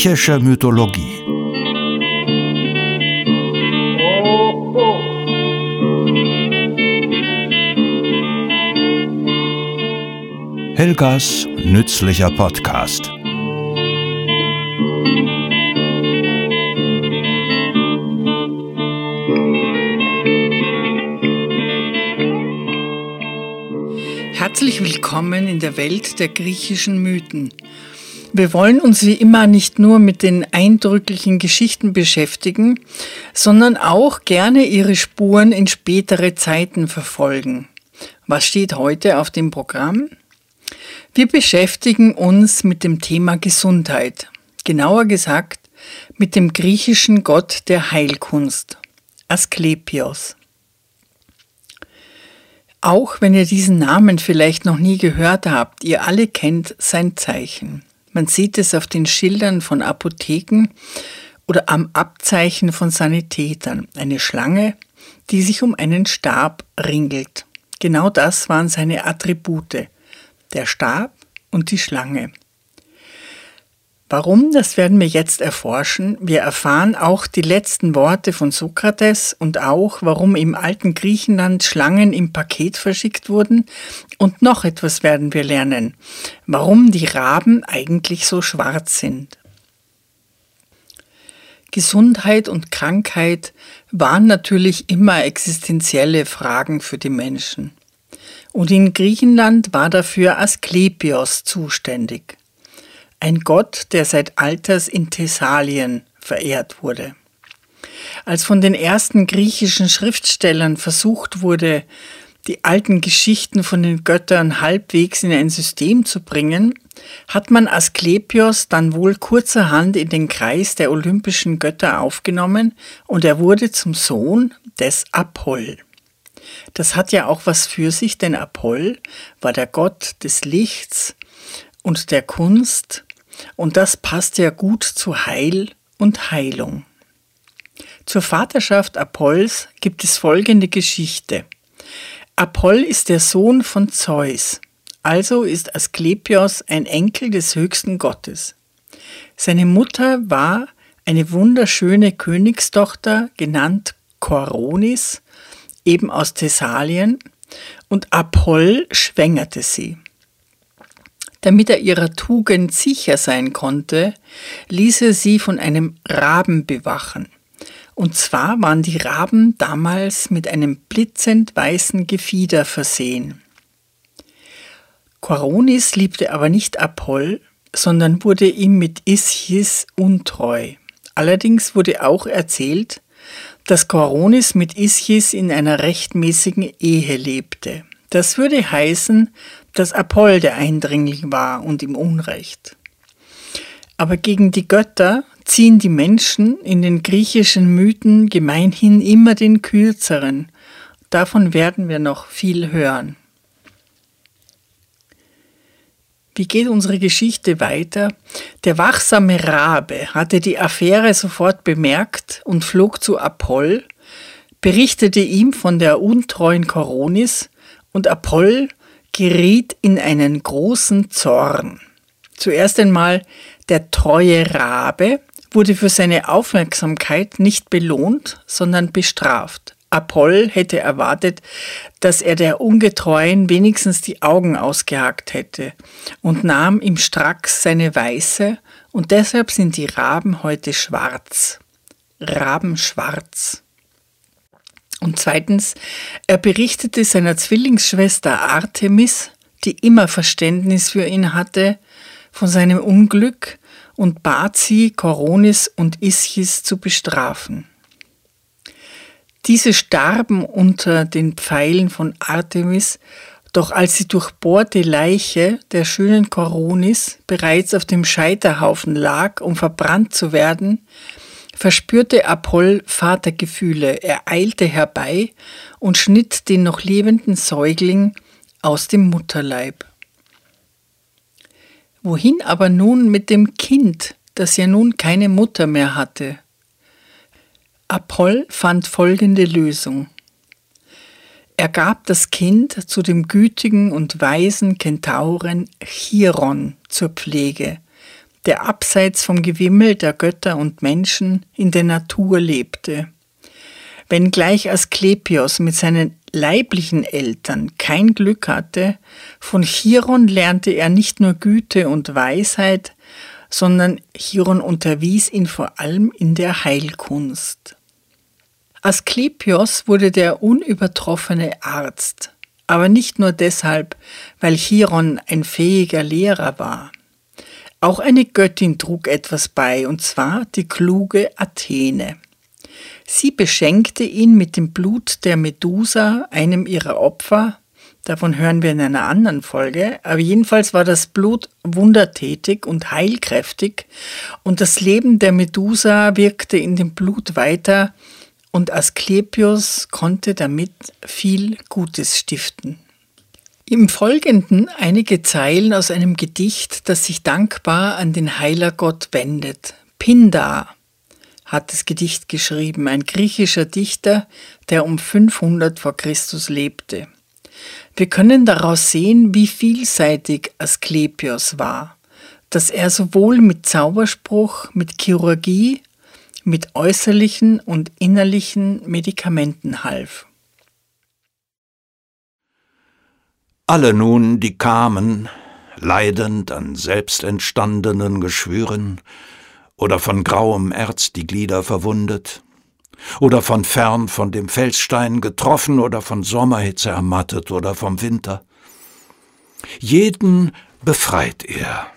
Griechische Mythologie. Helgas nützlicher Podcast. Herzlich willkommen in der Welt der griechischen Mythen. Wir wollen uns wie immer nicht nur mit den eindrücklichen Geschichten beschäftigen, sondern auch gerne ihre Spuren in spätere Zeiten verfolgen. Was steht heute auf dem Programm? Wir beschäftigen uns mit dem Thema Gesundheit, genauer gesagt mit dem griechischen Gott der Heilkunst, Asklepios. Auch wenn ihr diesen Namen vielleicht noch nie gehört habt, ihr alle kennt sein Zeichen. Man sieht es auf den Schildern von Apotheken oder am Abzeichen von Sanitätern. Eine Schlange, die sich um einen Stab ringelt. Genau das waren seine Attribute der Stab und die Schlange. Warum, das werden wir jetzt erforschen. Wir erfahren auch die letzten Worte von Sokrates und auch, warum im alten Griechenland Schlangen im Paket verschickt wurden. Und noch etwas werden wir lernen, warum die Raben eigentlich so schwarz sind. Gesundheit und Krankheit waren natürlich immer existenzielle Fragen für die Menschen und in Griechenland war dafür Asklepios zuständig, ein Gott, der seit Alters in Thessalien verehrt wurde. Als von den ersten griechischen Schriftstellern versucht wurde, die alten Geschichten von den Göttern halbwegs in ein System zu bringen, hat man Asklepios dann wohl kurzerhand in den Kreis der olympischen Götter aufgenommen und er wurde zum Sohn des Apoll. Das hat ja auch was für sich, denn Apoll war der Gott des Lichts und der Kunst und das passt ja gut zu Heil und Heilung. Zur Vaterschaft Apolls gibt es folgende Geschichte. Apoll ist der Sohn von Zeus, also ist Asklepios ein Enkel des höchsten Gottes. Seine Mutter war eine wunderschöne Königstochter, genannt Koronis, eben aus Thessalien, und Apoll schwängerte sie. Damit er ihrer Tugend sicher sein konnte, ließ er sie von einem Raben bewachen. Und zwar waren die Raben damals mit einem blitzend weißen Gefieder versehen. Koronis liebte aber nicht Apoll, sondern wurde ihm mit Ischis untreu. Allerdings wurde auch erzählt, dass Koronis mit Ischis in einer rechtmäßigen Ehe lebte. Das würde heißen, dass Apoll der Eindringling war und im Unrecht. Aber gegen die Götter ziehen die Menschen in den griechischen Mythen gemeinhin immer den kürzeren. Davon werden wir noch viel hören. Wie geht unsere Geschichte weiter? Der wachsame Rabe hatte die Affäre sofort bemerkt und flog zu Apoll, berichtete ihm von der untreuen Koronis und Apoll geriet in einen großen Zorn. Zuerst einmal der treue Rabe wurde für seine Aufmerksamkeit nicht belohnt, sondern bestraft. Apoll hätte erwartet, dass er der Ungetreuen wenigstens die Augen ausgehackt hätte und nahm im Stracks seine Weiße und deshalb sind die Raben heute schwarz. Rabenschwarz. Und zweitens, er berichtete seiner Zwillingsschwester Artemis, die immer Verständnis für ihn hatte, von seinem Unglück und bat sie, Koronis und Ischis zu bestrafen. Diese starben unter den Pfeilen von Artemis, doch als die durchbohrte Leiche der schönen Koronis bereits auf dem Scheiterhaufen lag, um verbrannt zu werden, verspürte Apoll Vatergefühle. Er eilte herbei und schnitt den noch lebenden Säugling aus dem Mutterleib. Wohin aber nun mit dem Kind, das ja nun keine Mutter mehr hatte? Apoll fand folgende Lösung. Er gab das Kind zu dem gütigen und weisen Kentauren Chiron zur Pflege, der abseits vom Gewimmel der Götter und Menschen in der Natur lebte. Wenngleich Asklepios mit seinen leiblichen Eltern kein Glück hatte, von Chiron lernte er nicht nur Güte und Weisheit, sondern Chiron unterwies ihn vor allem in der Heilkunst. Asklepios wurde der unübertroffene Arzt, aber nicht nur deshalb, weil Chiron ein fähiger Lehrer war. Auch eine Göttin trug etwas bei, und zwar die kluge Athene. Sie beschenkte ihn mit dem Blut der Medusa, einem ihrer Opfer, davon hören wir in einer anderen Folge, aber jedenfalls war das Blut wundertätig und heilkräftig, und das Leben der Medusa wirkte in dem Blut weiter, und Asklepios konnte damit viel Gutes stiften. Im Folgenden einige Zeilen aus einem Gedicht, das sich dankbar an den Heilergott wendet. Pindar hat das Gedicht geschrieben, ein griechischer Dichter, der um 500 vor Christus lebte. Wir können daraus sehen, wie vielseitig Asklepios war, dass er sowohl mit Zauberspruch, mit Chirurgie mit äußerlichen und innerlichen Medikamenten half. Alle nun, die kamen, leidend an selbstentstandenen Geschwüren, oder von grauem Erz die Glieder verwundet, oder von fern von dem Felsstein getroffen oder von Sommerhitze ermattet oder vom Winter. Jeden befreit er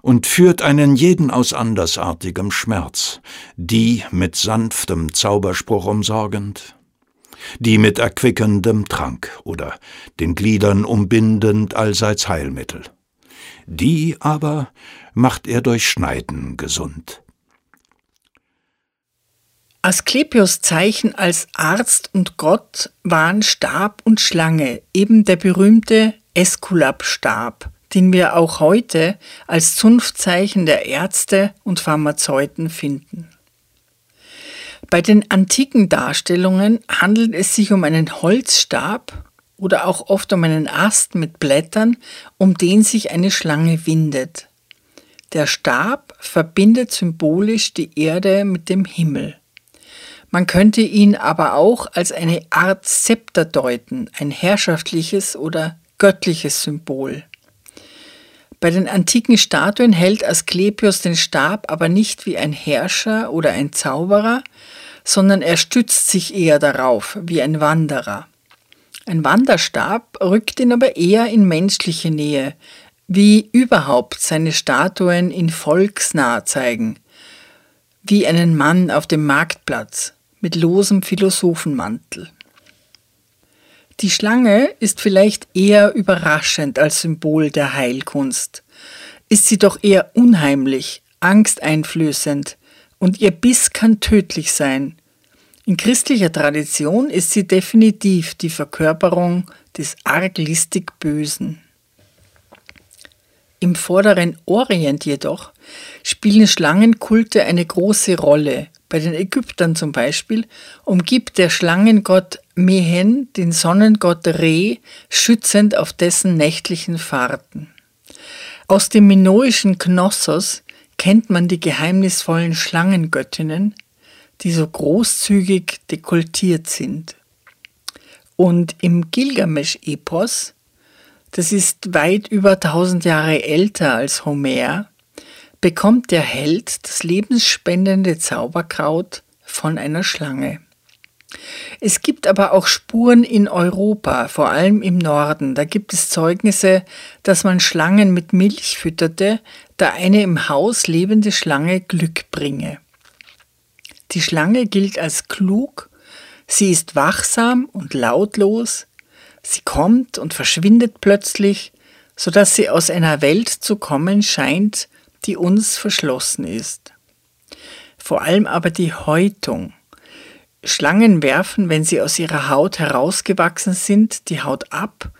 und führt einen jeden aus andersartigem Schmerz, die mit sanftem Zauberspruch umsorgend, die mit erquickendem Trank oder den Gliedern umbindend allseits Heilmittel, die aber macht er durch Schneiden gesund. Asklepios Zeichen als Arzt und Gott waren Stab und Schlange, eben der berühmte Eskulap-Stab, den wir auch heute als Zunftzeichen der Ärzte und Pharmazeuten finden. Bei den antiken Darstellungen handelt es sich um einen Holzstab oder auch oft um einen Ast mit Blättern, um den sich eine Schlange windet. Der Stab verbindet symbolisch die Erde mit dem Himmel. Man könnte ihn aber auch als eine Art Zepter deuten, ein herrschaftliches oder göttliches Symbol. Bei den antiken Statuen hält Asklepios den Stab aber nicht wie ein Herrscher oder ein Zauberer, sondern er stützt sich eher darauf wie ein Wanderer. Ein Wanderstab rückt ihn aber eher in menschliche Nähe, wie überhaupt seine Statuen in volksnah zeigen, wie einen Mann auf dem Marktplatz mit losem Philosophenmantel. Die Schlange ist vielleicht eher überraschend als Symbol der Heilkunst. Ist sie doch eher unheimlich, angsteinflößend und ihr Biss kann tödlich sein. In christlicher Tradition ist sie definitiv die Verkörperung des arglistig Bösen. Im vorderen Orient jedoch spielen Schlangenkulte eine große Rolle. Bei den Ägyptern zum Beispiel umgibt der Schlangengott Mehen den Sonnengott Re schützend auf dessen nächtlichen Fahrten. Aus dem minoischen Knossos kennt man die geheimnisvollen Schlangengöttinnen, die so großzügig dekultiert sind. Und im Gilgamesch-Epos, das ist weit über tausend Jahre älter als Homer, bekommt der Held das lebensspendende Zauberkraut von einer Schlange. Es gibt aber auch Spuren in Europa, vor allem im Norden. Da gibt es Zeugnisse, dass man Schlangen mit Milch fütterte, da eine im Haus lebende Schlange Glück bringe. Die Schlange gilt als klug, sie ist wachsam und lautlos, sie kommt und verschwindet plötzlich, so dass sie aus einer Welt zu kommen scheint, die uns verschlossen ist. Vor allem aber die Häutung. Schlangen werfen, wenn sie aus ihrer Haut herausgewachsen sind, die Haut ab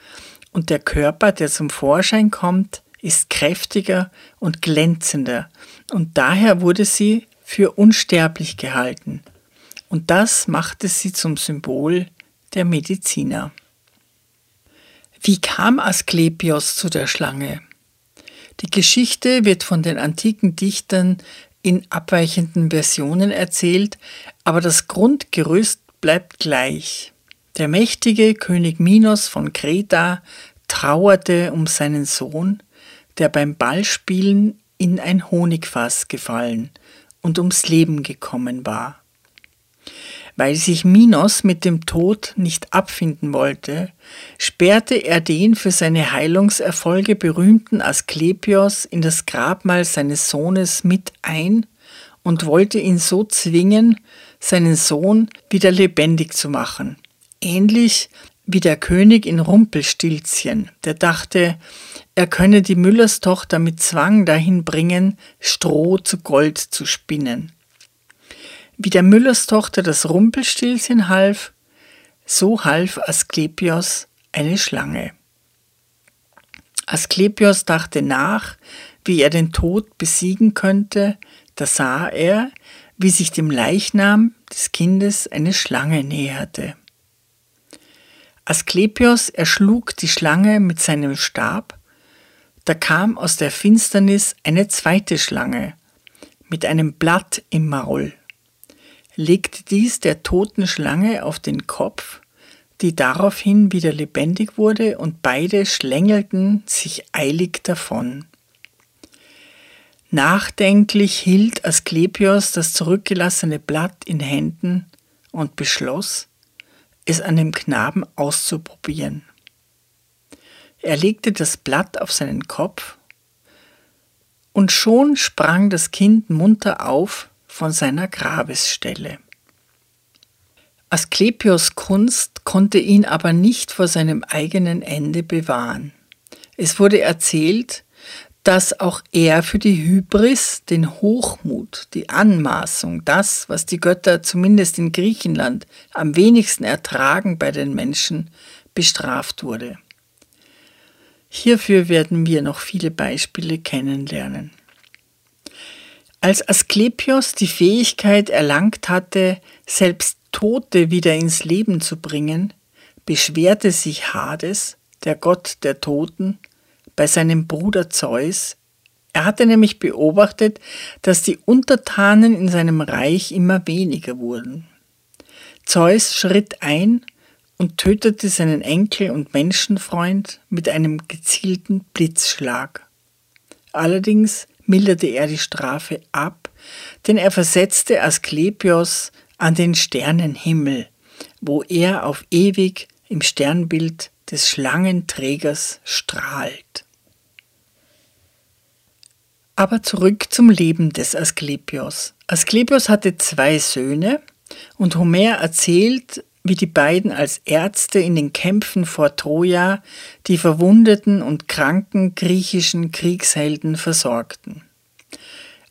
und der Körper, der zum Vorschein kommt, ist kräftiger und glänzender und daher wurde sie für unsterblich gehalten. Und das machte sie zum Symbol der Mediziner. Wie kam Asklepios zu der Schlange? Die Geschichte wird von den antiken Dichtern in abweichenden Versionen erzählt, aber das Grundgerüst bleibt gleich. Der mächtige König Minos von Kreta trauerte um seinen Sohn, der beim Ballspielen in ein Honigfass gefallen und ums Leben gekommen war. Weil sich Minos mit dem Tod nicht abfinden wollte, sperrte er den für seine Heilungserfolge berühmten Asklepios in das Grabmal seines Sohnes mit ein und wollte ihn so zwingen, seinen Sohn wieder lebendig zu machen. Ähnlich wie der König in Rumpelstilzchen, der dachte, er könne die Müllerstochter mit Zwang dahin bringen, Stroh zu Gold zu spinnen. Wie der Müllerstochter das Rumpelstilzchen half, so half Asklepios eine Schlange. Asklepios dachte nach, wie er den Tod besiegen könnte, da sah er, wie sich dem Leichnam des Kindes eine Schlange näherte. Asklepios erschlug die Schlange mit seinem Stab, da kam aus der Finsternis eine zweite Schlange mit einem Blatt im Maul legte dies der toten Schlange auf den Kopf, die daraufhin wieder lebendig wurde, und beide schlängelten sich eilig davon. Nachdenklich hielt Asklepios das zurückgelassene Blatt in Händen und beschloss, es an dem Knaben auszuprobieren. Er legte das Blatt auf seinen Kopf, und schon sprang das Kind munter auf, von seiner Grabesstelle. Asklepios Kunst konnte ihn aber nicht vor seinem eigenen Ende bewahren. Es wurde erzählt, dass auch er für die Hybris, den Hochmut, die Anmaßung, das, was die Götter zumindest in Griechenland am wenigsten ertragen bei den Menschen, bestraft wurde. Hierfür werden wir noch viele Beispiele kennenlernen. Als Asklepios die Fähigkeit erlangt hatte, selbst Tote wieder ins Leben zu bringen, beschwerte sich Hades, der Gott der Toten, bei seinem Bruder Zeus. Er hatte nämlich beobachtet, dass die Untertanen in seinem Reich immer weniger wurden. Zeus schritt ein und tötete seinen Enkel und Menschenfreund mit einem gezielten Blitzschlag. Allerdings milderte er die Strafe ab, denn er versetzte Asklepios an den Sternenhimmel, wo er auf ewig im Sternbild des Schlangenträgers strahlt. Aber zurück zum Leben des Asklepios. Asklepios hatte zwei Söhne und Homer erzählt, wie die beiden als Ärzte in den Kämpfen vor Troja die verwundeten und kranken griechischen Kriegshelden versorgten.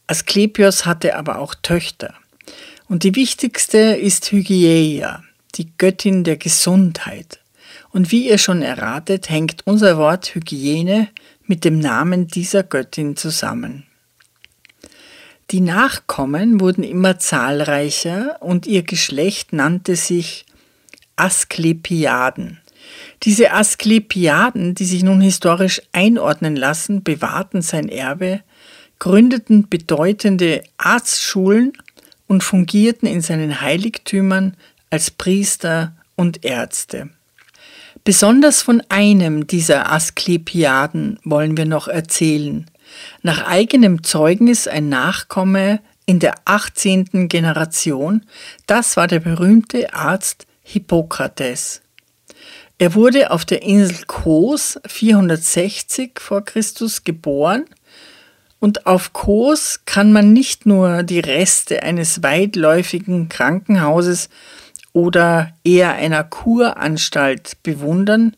Asklepios hatte aber auch Töchter. Und die wichtigste ist Hygieia, die Göttin der Gesundheit. Und wie ihr schon erratet, hängt unser Wort Hygiene mit dem Namen dieser Göttin zusammen. Die Nachkommen wurden immer zahlreicher und ihr Geschlecht nannte sich Asklepiaden. Diese Asklepiaden, die sich nun historisch einordnen lassen, bewahrten sein Erbe, gründeten bedeutende Arztschulen und fungierten in seinen Heiligtümern als Priester und Ärzte. Besonders von einem dieser Asklepiaden wollen wir noch erzählen. Nach eigenem Zeugnis ein Nachkomme in der 18. Generation, das war der berühmte Arzt Hippokrates. Er wurde auf der Insel Kos 460 vor Christus geboren und auf Kos kann man nicht nur die Reste eines weitläufigen Krankenhauses oder eher einer Kuranstalt bewundern,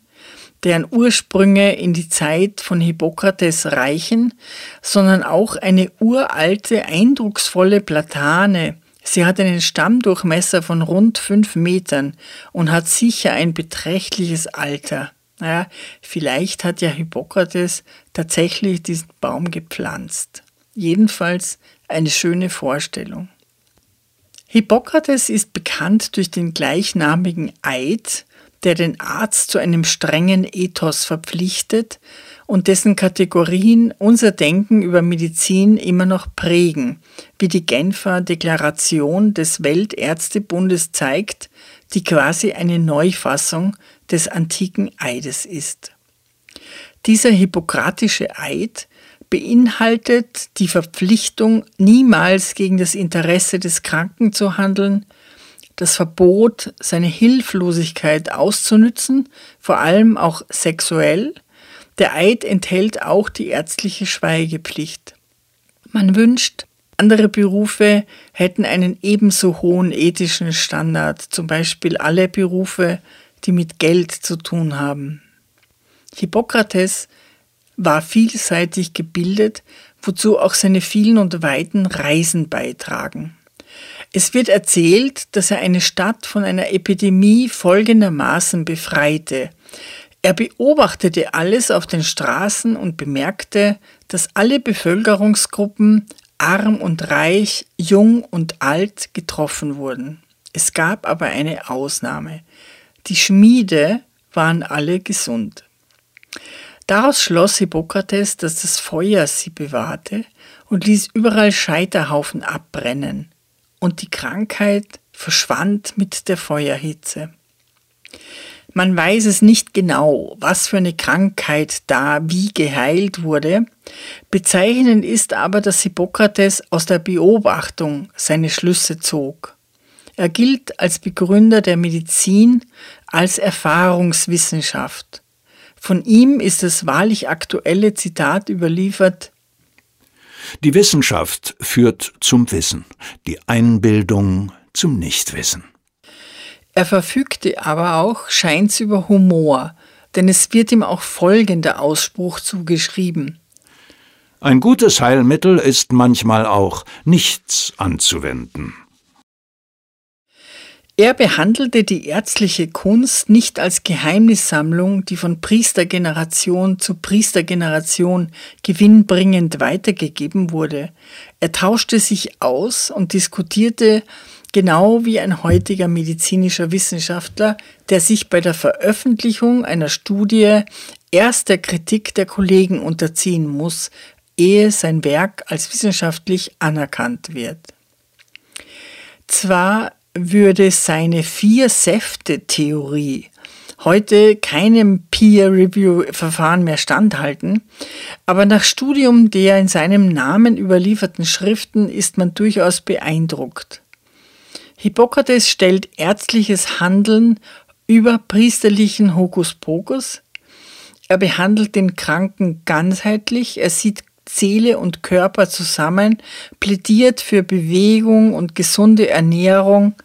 deren Ursprünge in die Zeit von Hippokrates reichen, sondern auch eine uralte, eindrucksvolle Platane, Sie hat einen Stammdurchmesser von rund fünf Metern und hat sicher ein beträchtliches Alter. Naja, vielleicht hat ja Hippokrates tatsächlich diesen Baum gepflanzt. Jedenfalls eine schöne Vorstellung. Hippokrates ist bekannt durch den gleichnamigen Eid, der den Arzt zu einem strengen Ethos verpflichtet und dessen Kategorien unser Denken über Medizin immer noch prägen, wie die Genfer Deklaration des Weltärztebundes zeigt, die quasi eine Neufassung des antiken Eides ist. Dieser hippokratische Eid beinhaltet die Verpflichtung, niemals gegen das Interesse des Kranken zu handeln, das Verbot, seine Hilflosigkeit auszunützen, vor allem auch sexuell. Der Eid enthält auch die ärztliche Schweigepflicht. Man wünscht, andere Berufe hätten einen ebenso hohen ethischen Standard, zum Beispiel alle Berufe, die mit Geld zu tun haben. Hippokrates war vielseitig gebildet, wozu auch seine vielen und weiten Reisen beitragen. Es wird erzählt, dass er eine Stadt von einer Epidemie folgendermaßen befreite. Er beobachtete alles auf den Straßen und bemerkte, dass alle Bevölkerungsgruppen, arm und reich, jung und alt, getroffen wurden. Es gab aber eine Ausnahme. Die Schmiede waren alle gesund. Daraus schloss Hippokrates, dass das Feuer sie bewahrte und ließ überall Scheiterhaufen abbrennen und die Krankheit verschwand mit der Feuerhitze. Man weiß es nicht genau, was für eine Krankheit da wie geheilt wurde. Bezeichnend ist aber, dass Hippokrates aus der Beobachtung seine Schlüsse zog. Er gilt als Begründer der Medizin, als Erfahrungswissenschaft. Von ihm ist das wahrlich aktuelle Zitat überliefert die Wissenschaft führt zum Wissen, die Einbildung zum Nichtwissen. Er verfügte aber auch scheint's über Humor, denn es wird ihm auch folgender Ausspruch zugeschrieben. Ein gutes Heilmittel ist manchmal auch nichts anzuwenden. Er behandelte die ärztliche Kunst nicht als Geheimnissammlung, die von Priestergeneration zu Priestergeneration gewinnbringend weitergegeben wurde. Er tauschte sich aus und diskutierte genau wie ein heutiger medizinischer Wissenschaftler, der sich bei der Veröffentlichung einer Studie erst der Kritik der Kollegen unterziehen muss, ehe sein Werk als wissenschaftlich anerkannt wird. Zwar würde seine Vier-Säfte-Theorie heute keinem Peer-Review-Verfahren mehr standhalten, aber nach Studium der in seinem Namen überlieferten Schriften ist man durchaus beeindruckt. Hippokrates stellt ärztliches Handeln über priesterlichen Hokuspokus. Er behandelt den Kranken ganzheitlich, er sieht Seele und Körper zusammen, plädiert für Bewegung und gesunde Ernährung,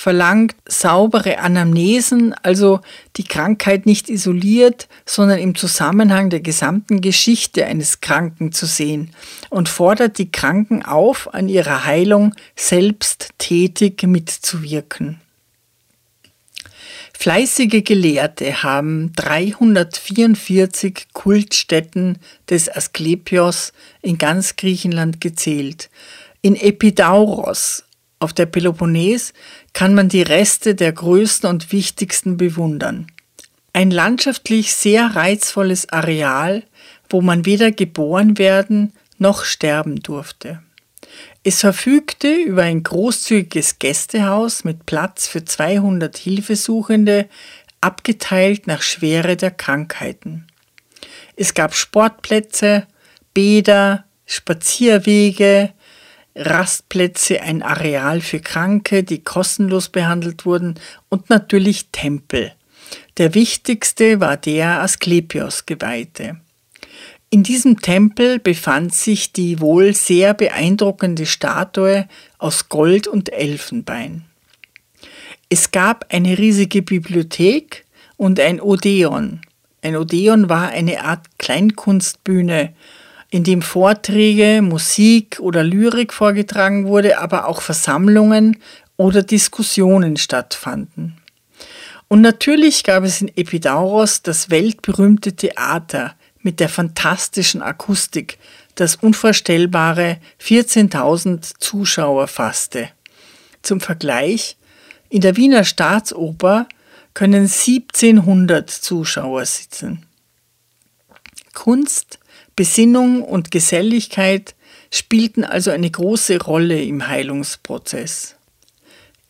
verlangt saubere Anamnesen, also die Krankheit nicht isoliert, sondern im Zusammenhang der gesamten Geschichte eines Kranken zu sehen und fordert die Kranken auf, an ihrer Heilung selbst tätig mitzuwirken. Fleißige Gelehrte haben 344 Kultstätten des Asklepios in ganz Griechenland gezählt. In Epidauros auf der Peloponnes kann man die Reste der größten und wichtigsten bewundern. Ein landschaftlich sehr reizvolles Areal, wo man weder geboren werden noch sterben durfte. Es verfügte über ein großzügiges Gästehaus mit Platz für 200 Hilfesuchende, abgeteilt nach Schwere der Krankheiten. Es gab Sportplätze, Bäder, Spazierwege, Rastplätze, ein Areal für Kranke, die kostenlos behandelt wurden und natürlich Tempel. Der wichtigste war der Asklepios geweihte. In diesem Tempel befand sich die wohl sehr beeindruckende Statue aus Gold und Elfenbein. Es gab eine riesige Bibliothek und ein Odeon. Ein Odeon war eine Art Kleinkunstbühne, in dem Vorträge, Musik oder Lyrik vorgetragen wurde, aber auch Versammlungen oder Diskussionen stattfanden. Und natürlich gab es in Epidauros das weltberühmte Theater, mit der fantastischen Akustik, das unvorstellbare 14.000 Zuschauer fasste. Zum Vergleich, in der Wiener Staatsoper können 1700 Zuschauer sitzen. Kunst, Besinnung und Geselligkeit spielten also eine große Rolle im Heilungsprozess.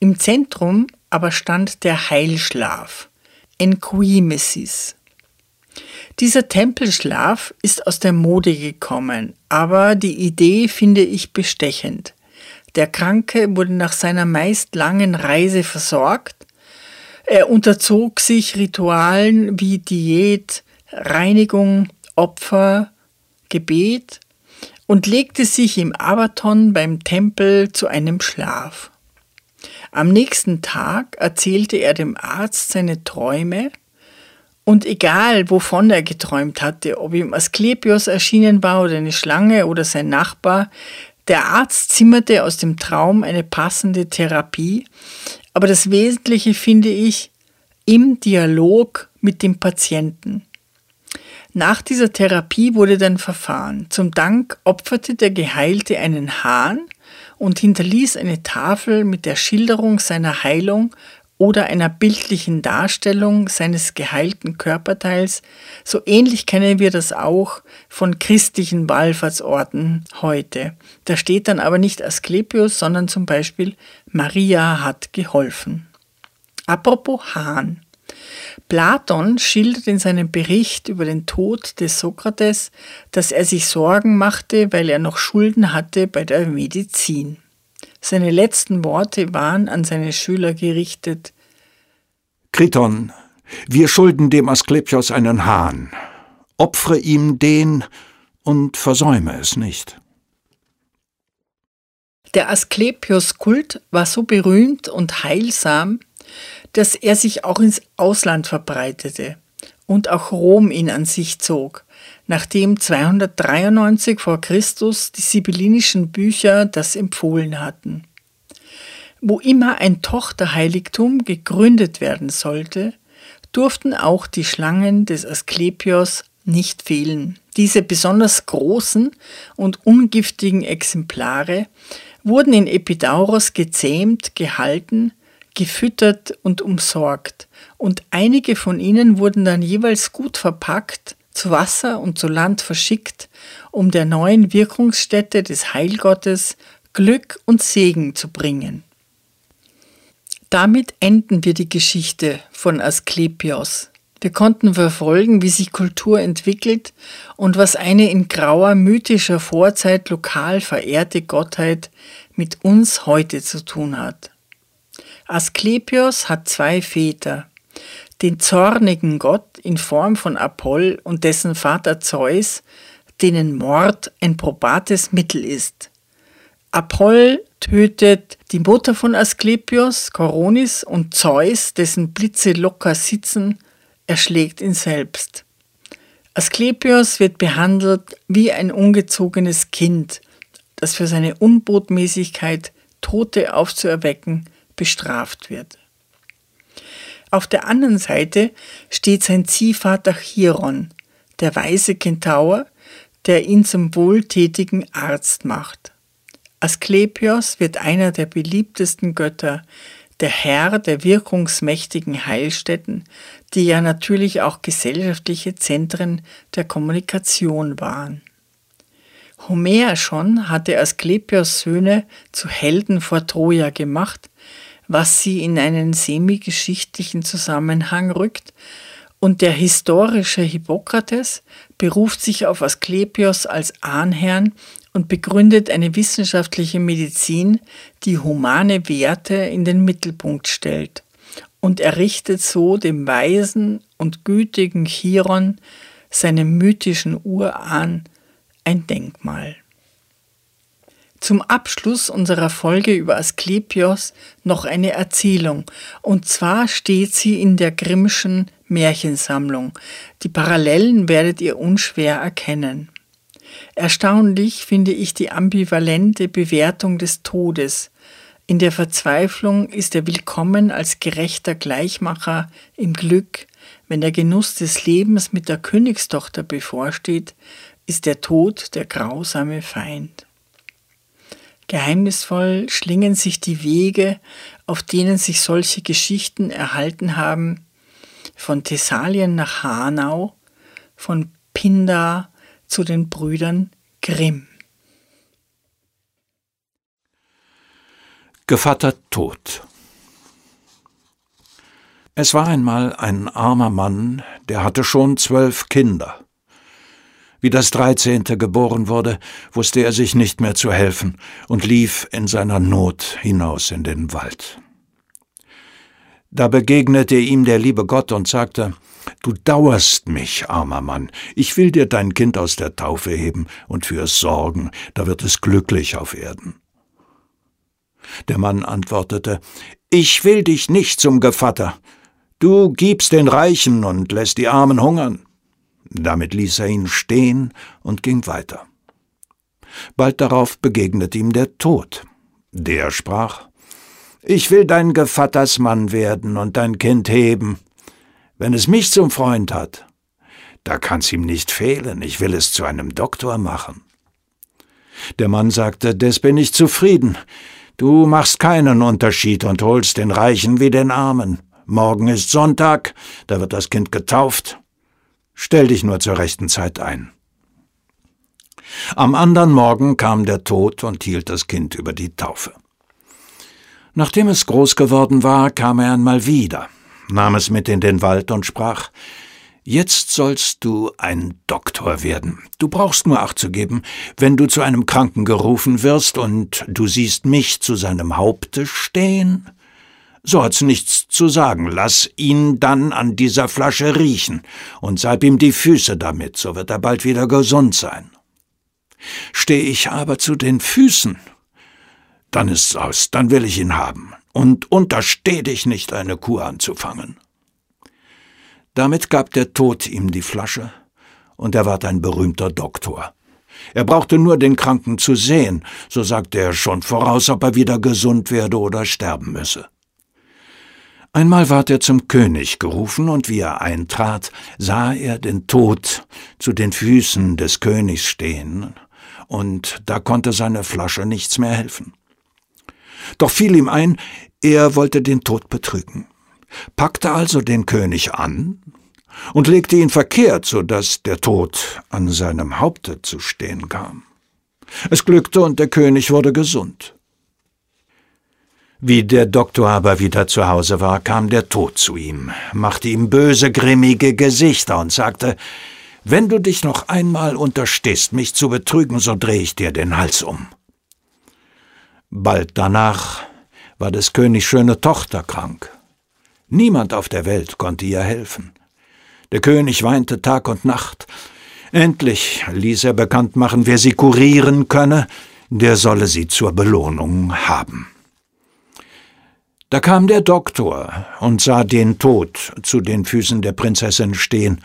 Im Zentrum aber stand der Heilschlaf, Enquimesis. Dieser Tempelschlaf ist aus der Mode gekommen, aber die Idee finde ich bestechend. Der Kranke wurde nach seiner meist langen Reise versorgt, er unterzog sich Ritualen wie Diät, Reinigung, Opfer, Gebet und legte sich im Abaton beim Tempel zu einem Schlaf. Am nächsten Tag erzählte er dem Arzt seine Träume, und egal wovon er geträumt hatte, ob ihm Asklepios erschienen war oder eine Schlange oder sein Nachbar, der Arzt zimmerte aus dem Traum eine passende Therapie, aber das Wesentliche finde ich im Dialog mit dem Patienten. Nach dieser Therapie wurde dann verfahren. Zum Dank opferte der Geheilte einen Hahn und hinterließ eine Tafel mit der Schilderung seiner Heilung oder einer bildlichen Darstellung seines geheilten Körperteils. So ähnlich kennen wir das auch von christlichen Wallfahrtsorten heute. Da steht dann aber nicht Asklepios, sondern zum Beispiel Maria hat geholfen. Apropos Hahn. Platon schildert in seinem Bericht über den Tod des Sokrates, dass er sich Sorgen machte, weil er noch Schulden hatte bei der Medizin. Seine letzten Worte waren an seine Schüler gerichtet. Kriton, wir schulden dem Asklepios einen Hahn. Opfere ihm den und versäume es nicht. Der Asklepios-Kult war so berühmt und heilsam, dass er sich auch ins Ausland verbreitete und auch Rom ihn an sich zog, nachdem 293 vor Christus die sibyllinischen Bücher das empfohlen hatten. Wo immer ein Tochterheiligtum gegründet werden sollte, durften auch die Schlangen des Asklepios nicht fehlen. Diese besonders großen und ungiftigen Exemplare wurden in Epidauros gezähmt, gehalten, gefüttert und umsorgt, und einige von ihnen wurden dann jeweils gut verpackt, zu Wasser und zu Land verschickt, um der neuen Wirkungsstätte des Heilgottes Glück und Segen zu bringen. Damit enden wir die Geschichte von Asklepios. Wir konnten verfolgen, wie sich Kultur entwickelt und was eine in grauer mythischer Vorzeit lokal verehrte Gottheit mit uns heute zu tun hat. Asklepios hat zwei Väter, den zornigen Gott in Form von Apoll und dessen Vater Zeus, denen Mord ein probates Mittel ist. Apoll tötet die Mutter von Asklepios, Koronis, und Zeus, dessen Blitze locker sitzen, erschlägt ihn selbst. Asklepios wird behandelt wie ein ungezogenes Kind, das für seine Unbotmäßigkeit Tote aufzuerwecken bestraft wird. Auf der anderen Seite steht sein Ziehvater Chiron, der weise Kentaur, der ihn zum wohltätigen Arzt macht. Asklepios wird einer der beliebtesten Götter, der Herr der wirkungsmächtigen Heilstätten, die ja natürlich auch gesellschaftliche Zentren der Kommunikation waren. Homer schon hatte Asklepios Söhne zu Helden vor Troja gemacht, was sie in einen semi-geschichtlichen Zusammenhang rückt, und der historische Hippokrates beruft sich auf Asklepios als Ahnherrn und begründet eine wissenschaftliche Medizin, die humane Werte in den Mittelpunkt stellt und errichtet so dem weisen und gütigen Chiron, seinem mythischen Urahn, ein Denkmal. Zum Abschluss unserer Folge über Asklepios noch eine Erzählung, und zwar steht sie in der Grimmschen Märchensammlung. Die Parallelen werdet ihr unschwer erkennen. Erstaunlich finde ich die ambivalente Bewertung des Todes. In der Verzweiflung ist er willkommen als gerechter Gleichmacher im Glück, wenn der Genuss des Lebens mit der Königstochter bevorsteht, ist der Tod der grausame Feind. Geheimnisvoll schlingen sich die Wege, auf denen sich solche Geschichten erhalten haben, von Thessalien nach Hanau, von Pindar zu den Brüdern Grimm. Gevatter Tod Es war einmal ein armer Mann, der hatte schon zwölf Kinder. Wie das dreizehnte geboren wurde, wusste er sich nicht mehr zu helfen und lief in seiner Not hinaus in den Wald. Da begegnete ihm der liebe Gott und sagte, Du dauerst mich, armer Mann, ich will dir dein Kind aus der Taufe heben und für es sorgen, da wird es glücklich auf Erden. Der Mann antwortete, Ich will dich nicht zum Gevatter, du gibst den Reichen und lässt die Armen hungern. Damit ließ er ihn stehen und ging weiter. Bald darauf begegnete ihm der Tod. Der sprach, Ich will dein Gevattersmann werden und dein Kind heben. Wenn es mich zum Freund hat, da kann's ihm nicht fehlen, ich will es zu einem Doktor machen. Der Mann sagte, des bin ich zufrieden. Du machst keinen Unterschied und holst den Reichen wie den Armen. Morgen ist Sonntag, da wird das Kind getauft. Stell dich nur zur rechten Zeit ein. Am andern Morgen kam der Tod und hielt das Kind über die Taufe. Nachdem es groß geworden war, kam er einmal wieder, nahm es mit in den Wald und sprach Jetzt sollst du ein Doktor werden. Du brauchst nur Acht zu geben, wenn du zu einem Kranken gerufen wirst und du siehst mich zu seinem Haupte stehen, so hat's nichts zu sagen. Lass ihn dann an dieser Flasche riechen und salb ihm die Füße damit, so wird er bald wieder gesund sein. Steh ich aber zu den Füßen, dann ist's aus, dann will ich ihn haben, und untersteh dich nicht, eine Kuh anzufangen. Damit gab der Tod ihm die Flasche, und er ward ein berühmter Doktor. Er brauchte nur den Kranken zu sehen, so sagte er schon voraus, ob er wieder gesund werde oder sterben müsse. Einmal ward er zum König gerufen, und wie er eintrat, sah er den Tod zu den Füßen des Königs stehen, und da konnte seine Flasche nichts mehr helfen. Doch fiel ihm ein, er wollte den Tod betrügen, packte also den König an und legte ihn verkehrt, so dass der Tod an seinem Haupte zu stehen kam. Es glückte und der König wurde gesund. Wie der Doktor aber wieder zu Hause war, kam der Tod zu ihm, machte ihm böse, grimmige Gesichter und sagte, wenn du dich noch einmal unterstehst, mich zu betrügen, so dreh ich dir den Hals um. Bald danach war des Königs schöne Tochter krank. Niemand auf der Welt konnte ihr helfen. Der König weinte Tag und Nacht. Endlich ließ er bekannt machen, wer sie kurieren könne, der solle sie zur Belohnung haben. Da kam der Doktor und sah den Tod zu den Füßen der Prinzessin stehen,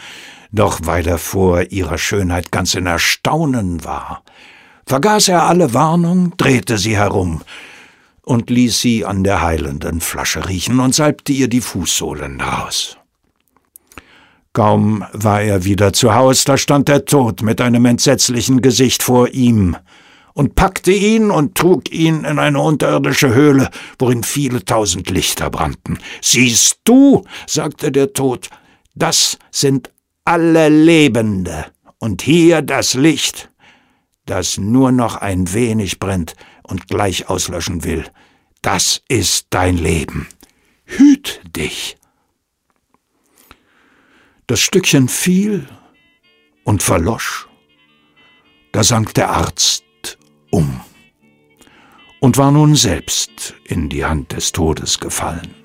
doch weil er vor ihrer Schönheit ganz in Erstaunen war, vergaß er alle Warnung, drehte sie herum und ließ sie an der heilenden Flasche riechen und salbte ihr die Fußsohlen aus. Kaum war er wieder zu Haus, da stand der Tod mit einem entsetzlichen Gesicht vor ihm, und packte ihn und trug ihn in eine unterirdische Höhle, worin viele tausend Lichter brannten. Siehst du, sagte der Tod, das sind alle Lebende, und hier das Licht, das nur noch ein wenig brennt und gleich auslöschen will. Das ist dein Leben. Hüt dich. Das Stückchen fiel und verlosch. Da sank der Arzt um und war nun selbst in die Hand des Todes gefallen.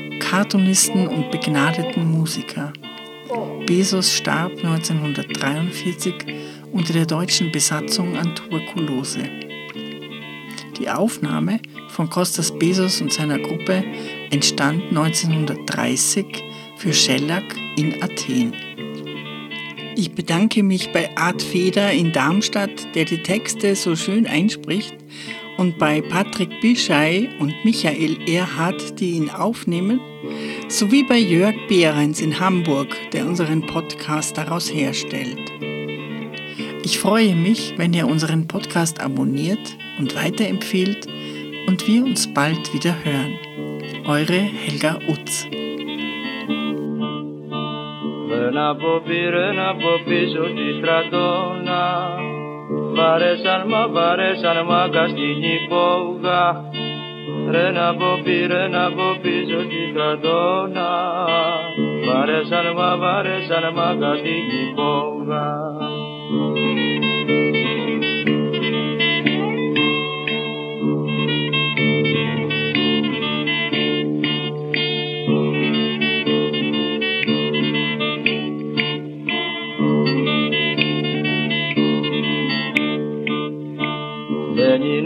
Cartoonisten und begnadeten Musiker. Bezos starb 1943 unter der deutschen Besatzung an Tuberkulose. Die Aufnahme von Kostas Bezos und seiner Gruppe entstand 1930 für Schellack in Athen. Ich bedanke mich bei Art Feder in Darmstadt, der die Texte so schön einspricht, und bei Patrick Bischei und Michael Erhardt, die ihn aufnehmen, sowie bei Jörg Behrens in Hamburg, der unseren Podcast daraus herstellt. Ich freue mich, wenn ihr unseren Podcast abonniert und weiterempfehlt und wir uns bald wieder hören. Eure Helga Utz. Ένα από πήρε από πίσω τη στρατόνα Βαρέσαν μα βαρέσαν μάγκα στην υπόγα Ρε να ποπί, ρε να ποπί, σωστή κατώνα Βαρέ μα βαρέ μα κατοίκη πόγα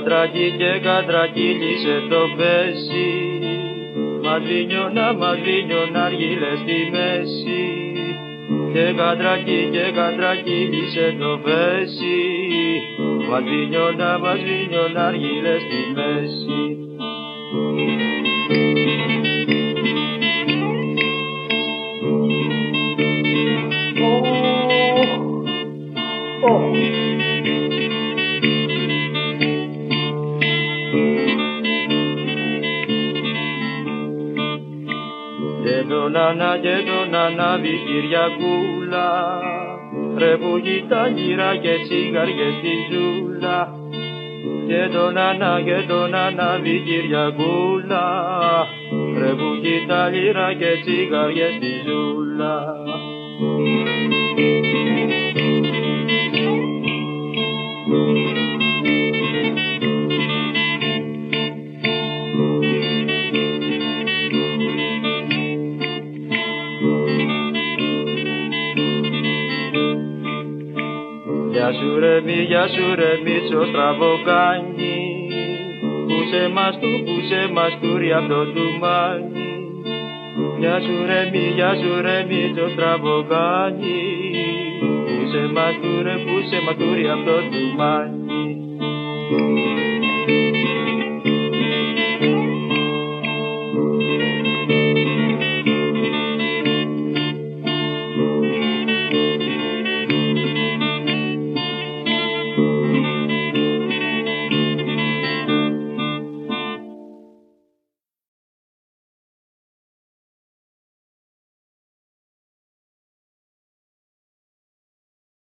κατρακί και κατρακύλισε το πέσι Μαδρίνιωνα, μαδρίνιωνα αργύλε στη μέση. Και κατρακί και κατρακύλισε το πέσι Μαδρίνιωνα, μαδρίνιωνα αργύλε στη μέση ανάβει Κυριακούλα. Ρε που τα γύρα και τσιγαριές στη ζούλα και τον ανά και τον ανάβει Κυριακούλα. Ρε που τα λίρα και τσιγαριές στη ζούλα σου ρε μη, γεια σου ρε μίτσο στραβοκάνι Πούσε μας του, πούσε μας του το του μάνι Γεια σου ρε μη, γεια σου ρε μίτσο στραβοκάνι Πούσε μας του ρε, πούσε μας του το του μάνι